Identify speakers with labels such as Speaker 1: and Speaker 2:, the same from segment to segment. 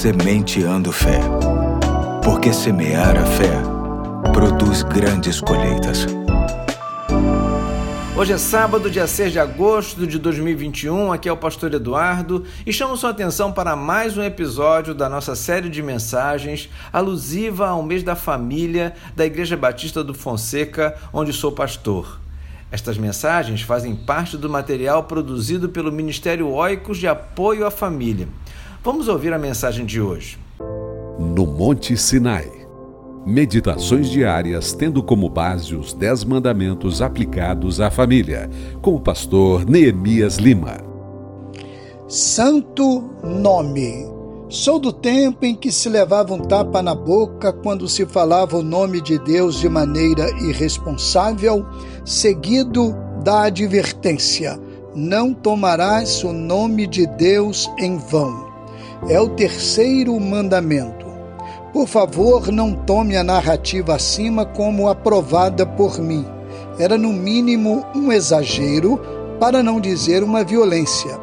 Speaker 1: Sementeando Fé. Porque semear a fé produz grandes colheitas.
Speaker 2: Hoje é sábado, dia 6 de agosto de 2021. Aqui é o pastor Eduardo e chamo sua atenção para mais um episódio da nossa série de mensagens alusiva ao mês da família da Igreja Batista do Fonseca, onde sou pastor. Estas mensagens fazem parte do material produzido pelo Ministério Oicos de Apoio à Família. Vamos ouvir a mensagem de hoje.
Speaker 3: No Monte Sinai. Meditações diárias tendo como base os Dez Mandamentos aplicados à família, com o pastor Neemias Lima.
Speaker 4: Santo nome. Sou do tempo em que se levava um tapa na boca quando se falava o nome de Deus de maneira irresponsável, seguido da advertência: não tomarás o nome de Deus em vão. É o terceiro mandamento. Por favor, não tome a narrativa acima como aprovada por mim. Era no mínimo um exagero, para não dizer uma violência.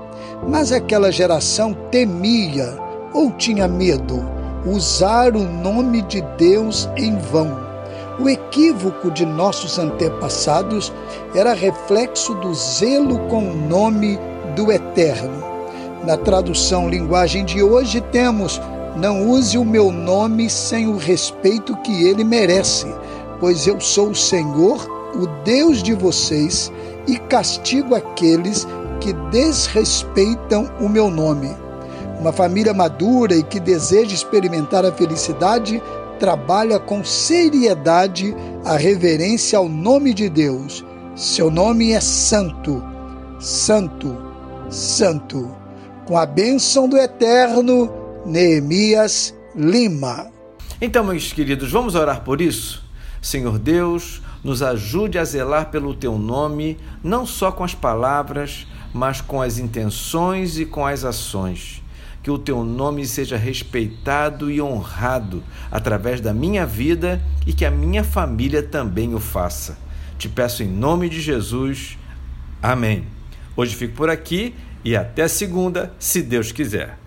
Speaker 4: Mas aquela geração temia ou tinha medo usar o nome de Deus em vão. O equívoco de nossos antepassados era reflexo do zelo com o nome do Eterno. Na tradução linguagem de hoje temos não use o meu nome sem o respeito que ele merece, pois eu sou o Senhor, o Deus de vocês, e castigo aqueles que desrespeitam o meu nome. Uma família madura e que deseja experimentar a felicidade trabalha com seriedade a reverência ao nome de Deus. Seu nome é Santo, Santo, Santo. Com a bênção do Eterno, Neemias Lima.
Speaker 2: Então, meus queridos, vamos orar por isso? Senhor Deus, nos ajude a zelar pelo teu nome, não só com as palavras, mas com as intenções e com as ações. Que o teu nome seja respeitado e honrado através da minha vida e que a minha família também o faça. Te peço em nome de Jesus. Amém. Hoje fico por aqui e até segunda, se Deus quiser.